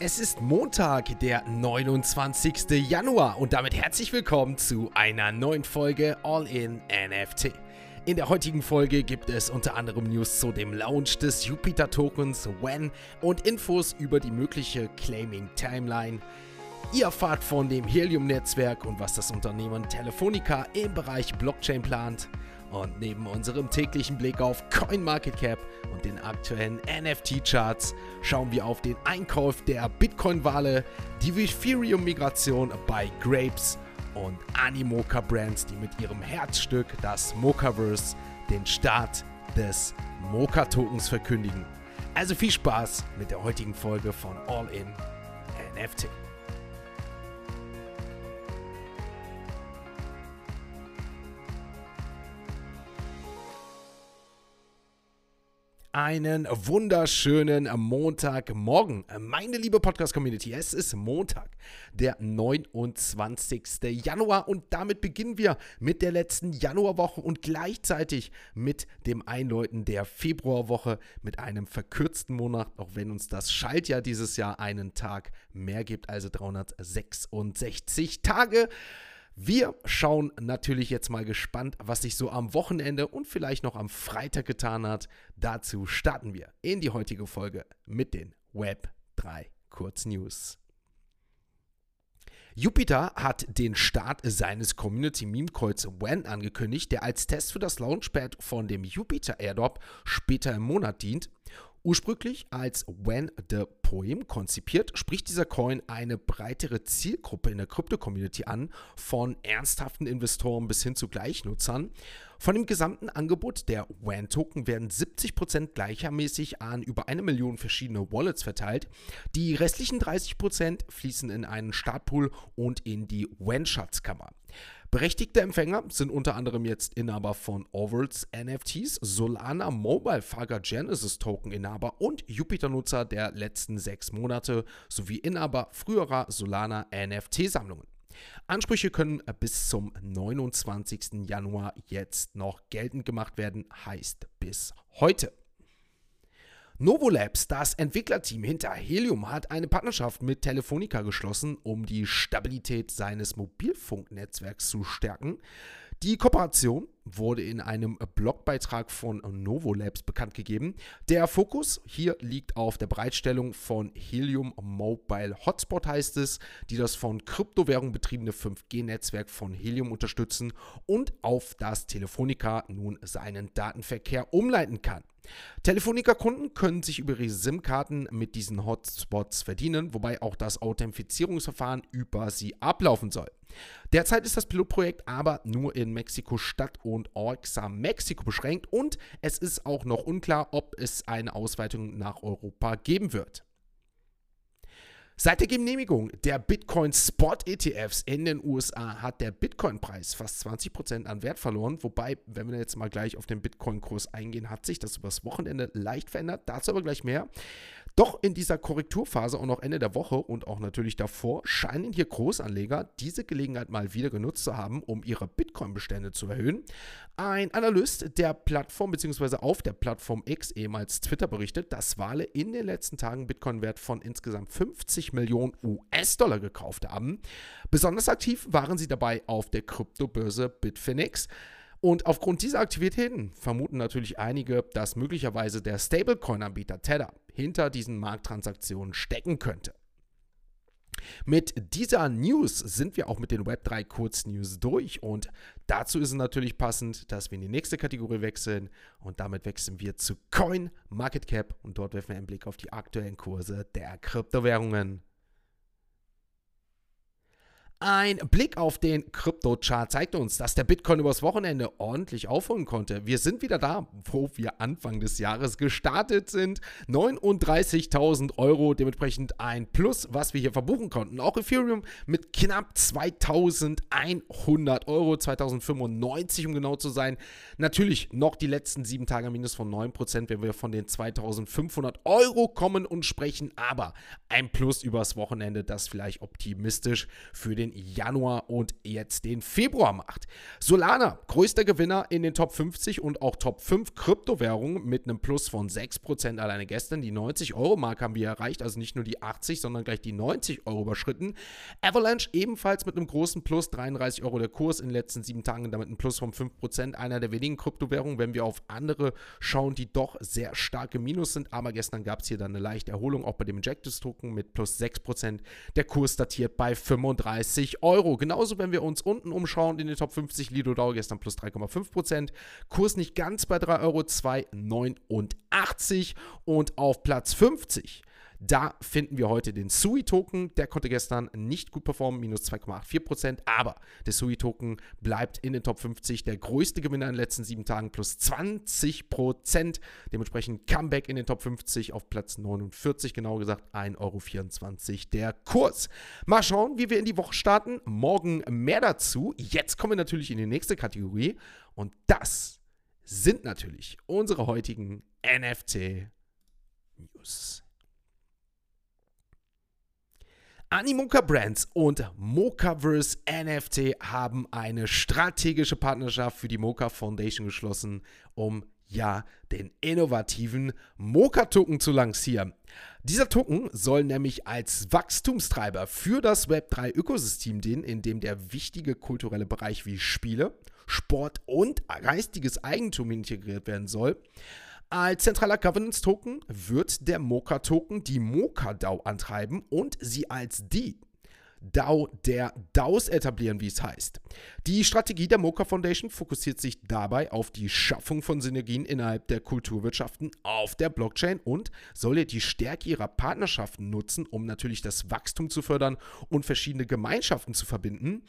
Es ist Montag, der 29. Januar und damit herzlich willkommen zu einer neuen Folge All in NFT. In der heutigen Folge gibt es unter anderem News zu dem Launch des Jupiter Tokens When und Infos über die mögliche Claiming Timeline. Ihr erfahrt von dem Helium-Netzwerk und was das Unternehmen Telefonica im Bereich Blockchain plant. Und neben unserem täglichen Blick auf CoinMarketCap und den aktuellen NFT-Charts schauen wir auf den Einkauf der Bitcoin-Wale, die Ethereum-Migration bei Grapes und Animoca Brands, die mit ihrem Herzstück, das Mochaverse, den Start des Mocha-Tokens verkündigen. Also viel Spaß mit der heutigen Folge von All in NFT. Einen wunderschönen Montagmorgen, meine liebe Podcast-Community. Es ist Montag, der 29. Januar und damit beginnen wir mit der letzten Januarwoche und gleichzeitig mit dem Einläuten der Februarwoche mit einem verkürzten Monat, auch wenn uns das Schaltjahr dieses Jahr einen Tag mehr gibt, also 366 Tage. Wir schauen natürlich jetzt mal gespannt, was sich so am Wochenende und vielleicht noch am Freitag getan hat. Dazu starten wir in die heutige Folge mit den Web 3 Kurznews. Jupiter hat den Start seines Community Meme Calls WAN angekündigt, der als Test für das Launchpad von dem Jupiter Airdrop später im Monat dient. Ursprünglich als When the Poem konzipiert, spricht dieser Coin eine breitere Zielgruppe in der Krypto-Community an, von ernsthaften Investoren bis hin zu Gleichnutzern. Von dem gesamten Angebot der WAN-Token werden 70% gleichermäßig an über eine Million verschiedene Wallets verteilt. Die restlichen 30% fließen in einen Startpool und in die WAN-Schatzkammer. Berechtigte Empfänger sind unter anderem jetzt Inhaber von Ovals NFTs, Solana Mobile Fager Genesis Token Inhaber und Jupiter-Nutzer der letzten sechs Monate sowie Inhaber früherer Solana NFT-Sammlungen. Ansprüche können bis zum 29. Januar jetzt noch geltend gemacht werden, heißt bis heute. Novolabs, das Entwicklerteam hinter Helium, hat eine Partnerschaft mit Telefonica geschlossen, um die Stabilität seines Mobilfunknetzwerks zu stärken. Die Kooperation wurde in einem Blogbeitrag von Novolabs bekannt gegeben. Der Fokus hier liegt auf der Bereitstellung von Helium Mobile Hotspot, heißt es, die das von Kryptowährung betriebene 5G-Netzwerk von Helium unterstützen und auf das Telefonica nun seinen Datenverkehr umleiten kann. Telefonica-Kunden können sich über ihre SIM-Karten mit diesen Hotspots verdienen, wobei auch das Authentifizierungsverfahren über sie ablaufen soll. Derzeit ist das Pilotprojekt aber nur in Mexiko-Stadt und Orxa, Mexiko beschränkt und es ist auch noch unklar, ob es eine Ausweitung nach Europa geben wird. Seit der Genehmigung der Bitcoin Spot ETFs in den USA hat der Bitcoin-Preis fast 20% an Wert verloren. Wobei, wenn wir jetzt mal gleich auf den Bitcoin-Kurs eingehen, hat sich das übers Wochenende leicht verändert. Dazu aber gleich mehr. Doch in dieser Korrekturphase und auch Ende der Woche und auch natürlich davor scheinen hier Großanleger diese Gelegenheit mal wieder genutzt zu haben, um ihre Bitcoin-Bestände zu erhöhen. Ein Analyst der Plattform bzw. auf der Plattform X, ehemals Twitter, berichtet, dass Wale in den letzten Tagen Bitcoin-Wert von insgesamt 50 Millionen US-Dollar gekauft haben. Besonders aktiv waren sie dabei auf der Kryptobörse Bitfinex. Und aufgrund dieser Aktivitäten vermuten natürlich einige, dass möglicherweise der Stablecoin-Anbieter Tether hinter diesen Markttransaktionen stecken könnte. Mit dieser News sind wir auch mit den Web3 Kurznews durch und dazu ist es natürlich passend, dass wir in die nächste Kategorie wechseln und damit wechseln wir zu Coin Market Cap und dort werfen wir einen Blick auf die aktuellen Kurse der Kryptowährungen. Ein Blick auf den Krypto-Chart zeigt uns, dass der Bitcoin übers Wochenende ordentlich aufholen konnte. Wir sind wieder da, wo wir Anfang des Jahres gestartet sind. 39.000 Euro, dementsprechend ein Plus, was wir hier verbuchen konnten. Auch Ethereum mit knapp 2.100 Euro, 2.095 um genau zu sein. Natürlich noch die letzten sieben Tage minus von 9%, wenn wir von den 2.500 Euro kommen und sprechen. Aber ein Plus übers Wochenende, das vielleicht optimistisch für den den Januar und jetzt den Februar macht. Solana, größter Gewinner in den Top 50 und auch Top 5 Kryptowährungen mit einem Plus von 6% alleine gestern. Die 90-Euro-Mark haben wir erreicht, also nicht nur die 80, sondern gleich die 90 Euro überschritten. Avalanche ebenfalls mit einem großen Plus, 33 Euro der Kurs in den letzten sieben Tagen, damit ein Plus von 5%. Einer der wenigen Kryptowährungen, wenn wir auf andere schauen, die doch sehr stark im Minus sind. Aber gestern gab es hier dann eine leichte Erholung, auch bei dem Injectus-Token mit plus 6%. Der Kurs datiert bei 35 Euro. Genauso, wenn wir uns unten umschauen in den Top 50, Lido Dau gestern plus 3,5%. Kurs nicht ganz bei 3 Euro, 2,89 und auf Platz 50 da finden wir heute den Sui-Token. Der konnte gestern nicht gut performen, minus 2,84%. Aber der Sui-Token bleibt in den Top 50. Der größte Gewinner in den letzten sieben Tagen, plus 20%. Dementsprechend Comeback in den Top 50 auf Platz 49, genau gesagt 1,24 Euro der Kurs. Mal schauen, wie wir in die Woche starten. Morgen mehr dazu. Jetzt kommen wir natürlich in die nächste Kategorie. Und das sind natürlich unsere heutigen NFT News. Animoca Brands und Mocaverse NFT haben eine strategische Partnerschaft für die Mocha Foundation geschlossen, um ja den innovativen Mocha-Token zu lancieren. Dieser Token soll nämlich als Wachstumstreiber für das Web3-Ökosystem dienen, in dem der wichtige kulturelle Bereich wie Spiele, Sport und geistiges Eigentum integriert werden soll. Als zentraler Governance-Token wird der Mocha-Token die Mocha-DAO antreiben und sie als die DAO der DAOs etablieren, wie es heißt. Die Strategie der Mocha Foundation fokussiert sich dabei auf die Schaffung von Synergien innerhalb der Kulturwirtschaften auf der Blockchain und soll die Stärke ihrer Partnerschaften nutzen, um natürlich das Wachstum zu fördern und verschiedene Gemeinschaften zu verbinden.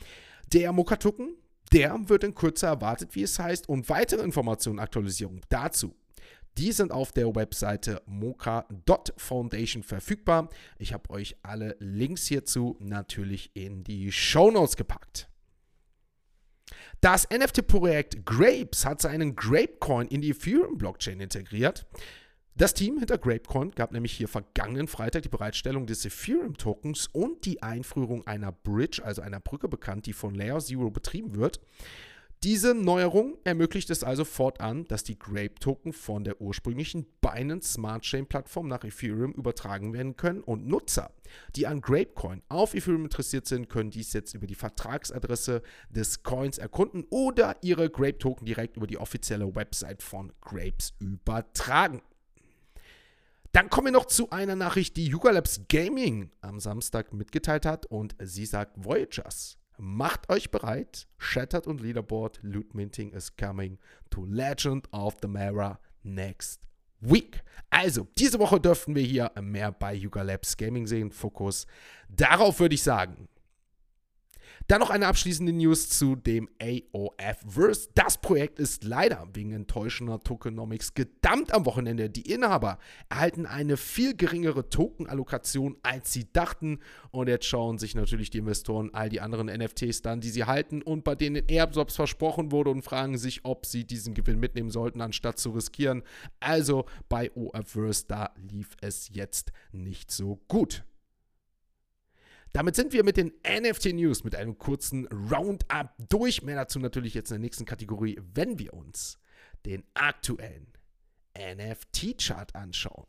Der Mocha Token, der wird in Kürze erwartet, wie es heißt, und weitere Informationen und Aktualisierungen dazu die sind auf der Webseite mocha.foundation verfügbar. Ich habe euch alle Links hierzu natürlich in die Show Notes gepackt. Das NFT-Projekt Grapes hat seinen Grapecoin in die Ethereum-Blockchain integriert. Das Team hinter Grapecoin gab nämlich hier vergangenen Freitag die Bereitstellung des Ethereum-Tokens und die Einführung einer Bridge, also einer Brücke bekannt, die von Layer Zero betrieben wird. Diese Neuerung ermöglicht es also fortan, dass die Grape-Token von der ursprünglichen Binance Smart Chain Plattform nach Ethereum übertragen werden können und Nutzer, die an Grapecoin auf Ethereum interessiert sind, können dies jetzt über die Vertragsadresse des Coins erkunden oder ihre Grape-Token direkt über die offizielle Website von Grapes übertragen. Dann kommen wir noch zu einer Nachricht, die Yuga Labs Gaming am Samstag mitgeteilt hat und sie sagt Voyagers Macht euch bereit. Shattered und Leaderboard. Loot Minting is coming to Legend of the Mara next week. Also, diese Woche dürften wir hier mehr bei Yuga Labs Gaming sehen. Fokus. Darauf würde ich sagen, dann noch eine abschließende News zu dem AOF-Verse. Das Projekt ist leider wegen enttäuschender Tokenomics gedammt am Wochenende. Die Inhaber erhalten eine viel geringere Token-Allokation, als sie dachten. Und jetzt schauen sich natürlich die Investoren all die anderen NFTs dann, die sie halten und bei denen Airdrops versprochen wurde und fragen sich, ob sie diesen Gewinn mitnehmen sollten, anstatt zu riskieren. Also bei OF-Verse, da lief es jetzt nicht so gut. Damit sind wir mit den NFT News, mit einem kurzen Roundup durch. Mehr dazu natürlich jetzt in der nächsten Kategorie, wenn wir uns den aktuellen NFT-Chart anschauen.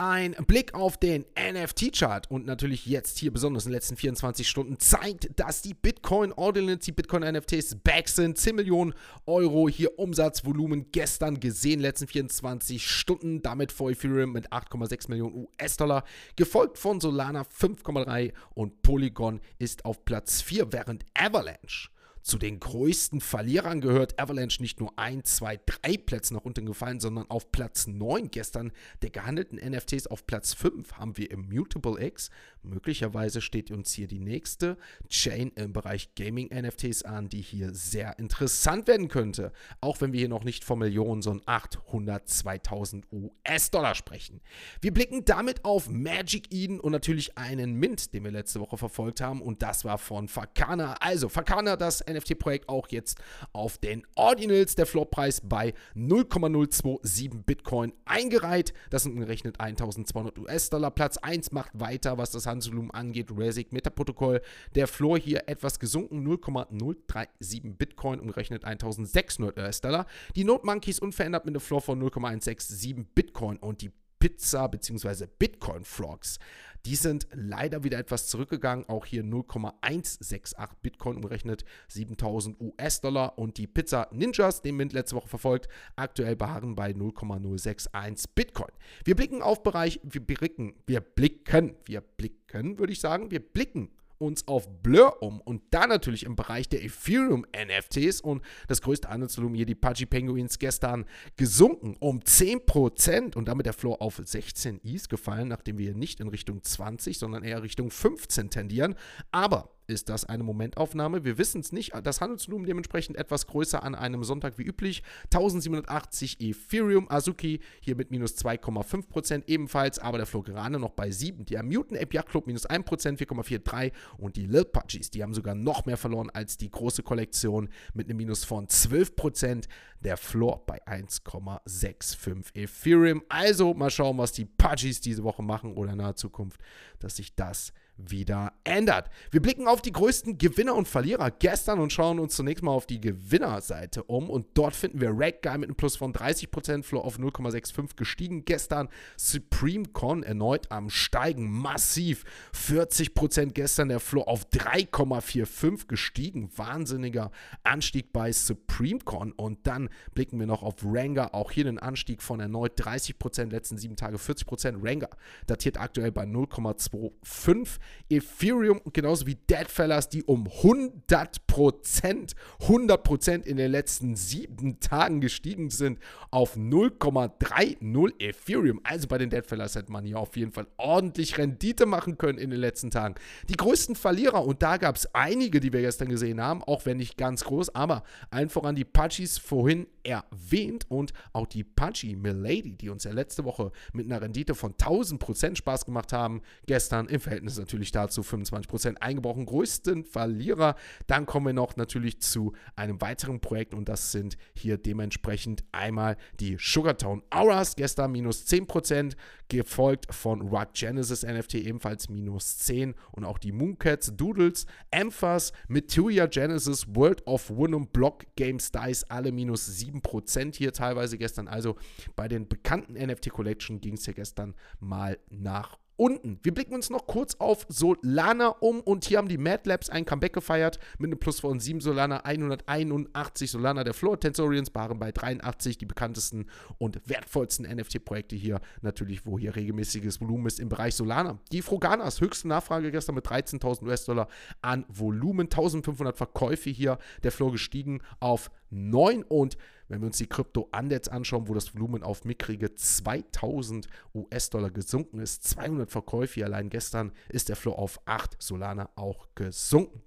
Ein Blick auf den NFT-Chart und natürlich jetzt hier besonders in den letzten 24 Stunden zeigt, dass die Bitcoin Ordinals, die Bitcoin NFTs back sind. 10 Millionen Euro hier Umsatzvolumen gestern gesehen, letzten 24 Stunden. Damit vor Ethereum mit 8,6 Millionen US-Dollar. Gefolgt von Solana 5,3 und Polygon ist auf Platz 4, während Avalanche zu den größten Verlierern gehört Avalanche nicht nur ein, zwei, drei Plätze nach unten gefallen, sondern auf Platz 9 gestern der gehandelten NFTs auf Platz 5 haben wir Immutable X. Möglicherweise steht uns hier die nächste Chain im Bereich Gaming NFTs an, die hier sehr interessant werden könnte. Auch wenn wir hier noch nicht von Millionen, sondern 802.000 US-Dollar sprechen. Wir blicken damit auf Magic Eden und natürlich einen Mint, den wir letzte Woche verfolgt haben und das war von Fakana. Also Fakana, das NFT NFT-Projekt auch jetzt auf den Ordinals. Der Floorpreis bei 0,027 Bitcoin eingereiht. Das sind gerechnet 1200 US-Dollar. Platz 1 macht weiter, was das Handelsvolumen angeht. Rasic Metaprotokoll. Der Floor hier etwas gesunken, 0,037 Bitcoin, umgerechnet 1600 US-Dollar. Die Node Monkeys unverändert mit einem Floor von 0,167 Bitcoin und die Pizza bzw. Bitcoin Frogs. Die sind leider wieder etwas zurückgegangen. Auch hier 0,168 Bitcoin umgerechnet, 7000 US-Dollar. Und die Pizza Ninjas, den Mint letzte Woche verfolgt, aktuell beharren bei 0,061 Bitcoin. Wir blicken auf Bereich, wir blicken, wir blicken, wir blicken, würde ich sagen, wir blicken uns auf Blur um und da natürlich im Bereich der Ethereum NFTs und das größte Handelsvolumen hier, die Pudgy Penguins, gestern gesunken um 10% und damit der Floor auf 16 Is gefallen, nachdem wir nicht in Richtung 20, sondern eher Richtung 15 tendieren. Aber ist das eine Momentaufnahme? Wir wissen es nicht. Das Handelsvolumen dementsprechend etwas größer an einem Sonntag wie üblich. 1780 Ethereum, Azuki hier mit minus 2,5% ebenfalls, aber der Flow gerade noch bei 7. Der Mutant Yacht Club minus 1%, 4,43 und die Lil Pudgies, die haben sogar noch mehr verloren als die große Kollektion mit einem Minus von 12%. Der Floor bei 1,65 Ethereum. Also mal schauen, was die Pudgies diese Woche machen oder in naher Zukunft, dass sich das wieder ändert. Wir blicken auf die größten Gewinner und Verlierer gestern und schauen uns zunächst mal auf die Gewinnerseite um. Und dort finden wir Rag Guy mit einem Plus von 30%, Floor auf 0,65 gestiegen. Gestern Supreme Con erneut am Steigen, massiv. 40% gestern der Floor auf 3,45 gestiegen. Wahnsinniger Anstieg bei Supreme Con. Und dann blicken wir noch auf Ranga. Auch hier einen Anstieg von erneut 30%, letzten sieben Tage 40%. Ranga datiert aktuell bei 0,25. Ethereum genauso wie Deadfellas, die um 100%, 100% in den letzten sieben Tagen gestiegen sind auf 0,30 Ethereum. Also bei den Deadfellas hätte man hier auf jeden Fall ordentlich Rendite machen können in den letzten Tagen. Die größten Verlierer, und da gab es einige, die wir gestern gesehen haben, auch wenn nicht ganz groß, aber allen voran die Pachis vorhin win erwähnt und auch die Punchy Milady, die uns ja letzte Woche mit einer Rendite von 1000% Spaß gemacht haben, gestern im Verhältnis natürlich dazu 25% eingebrochen, größten Verlierer. Dann kommen wir noch natürlich zu einem weiteren Projekt und das sind hier dementsprechend einmal die Sugartown Auras, gestern minus 10%, gefolgt von Rock Genesis NFT ebenfalls minus 10 und auch die Mooncats, Doodles, Emphas, Materia Genesis, World of Wunum, Block Games Dice, alle minus 7 7% hier teilweise gestern. Also bei den bekannten NFT Collection ging es ja gestern mal nach unten. Wir blicken uns noch kurz auf Solana um und hier haben die Mad Labs ein Comeback gefeiert mit einem Plus von 7 Solana, 181 Solana. Der Floor Tensorians waren bei 83 die bekanntesten und wertvollsten NFT-Projekte hier natürlich, wo hier regelmäßiges Volumen ist im Bereich Solana. Die Froganas, höchste Nachfrage gestern mit 13.000 US-Dollar an Volumen, 1500 Verkäufe hier, der Floor gestiegen auf 9 und wenn wir uns die Krypto-Undeads anschauen, wo das Volumen auf mickrige 2000 US-Dollar gesunken ist, 200 Verkäufe allein gestern, ist der Flow auf 8 Solana auch gesunken.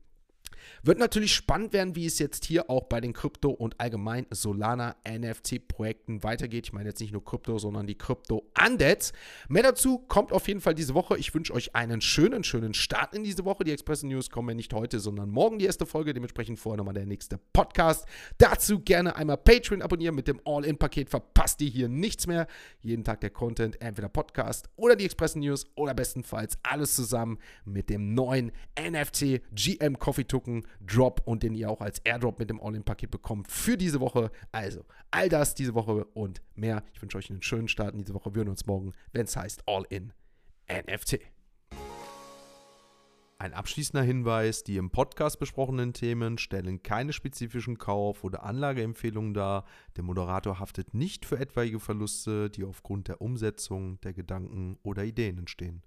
Wird natürlich spannend werden, wie es jetzt hier auch bei den Krypto- und allgemein Solana NFT-Projekten weitergeht. Ich meine jetzt nicht nur Krypto, sondern die Krypto Undeads. Mehr dazu kommt auf jeden Fall diese Woche. Ich wünsche euch einen schönen, schönen Start in diese Woche. Die Express News kommen ja nicht heute, sondern morgen die erste Folge. Dementsprechend vorher nochmal der nächste Podcast. Dazu gerne einmal Patreon abonnieren mit dem All-In-Paket. Verpasst ihr hier nichts mehr. Jeden Tag der Content, entweder Podcast oder die Express News oder bestenfalls alles zusammen mit dem neuen NFT GM Coffee Token Token Drop und den ihr auch als Airdrop mit dem All-In-Paket bekommt für diese Woche. Also all das diese Woche und mehr. Ich wünsche euch einen schönen Start in diese Woche. Wir hören uns morgen, wenn es heißt All-In NFT. Ein abschließender Hinweis, die im Podcast besprochenen Themen stellen keine spezifischen Kauf- oder Anlageempfehlungen dar. Der Moderator haftet nicht für etwaige Verluste, die aufgrund der Umsetzung der Gedanken oder Ideen entstehen.